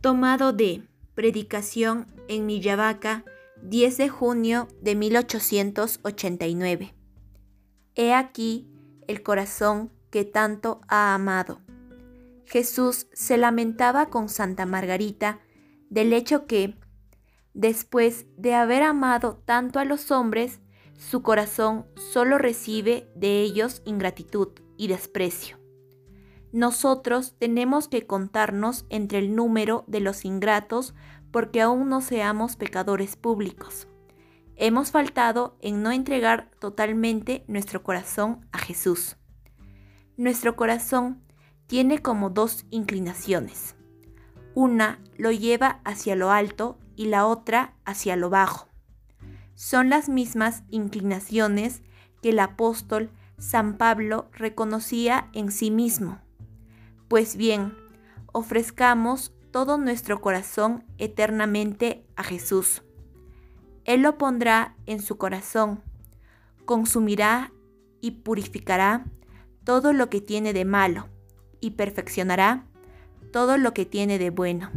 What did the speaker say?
Tomado de Predicación en Millavaca, 10 de junio de 1889. He aquí el corazón que tanto ha amado. Jesús se lamentaba con Santa Margarita del hecho que, después de haber amado tanto a los hombres, su corazón solo recibe de ellos ingratitud y desprecio. Nosotros tenemos que contarnos entre el número de los ingratos porque aún no seamos pecadores públicos. Hemos faltado en no entregar totalmente nuestro corazón a Jesús. Nuestro corazón tiene como dos inclinaciones. Una lo lleva hacia lo alto y la otra hacia lo bajo. Son las mismas inclinaciones que el apóstol San Pablo reconocía en sí mismo. Pues bien, ofrezcamos todo nuestro corazón eternamente a Jesús. Él lo pondrá en su corazón, consumirá y purificará todo lo que tiene de malo y perfeccionará todo lo que tiene de bueno.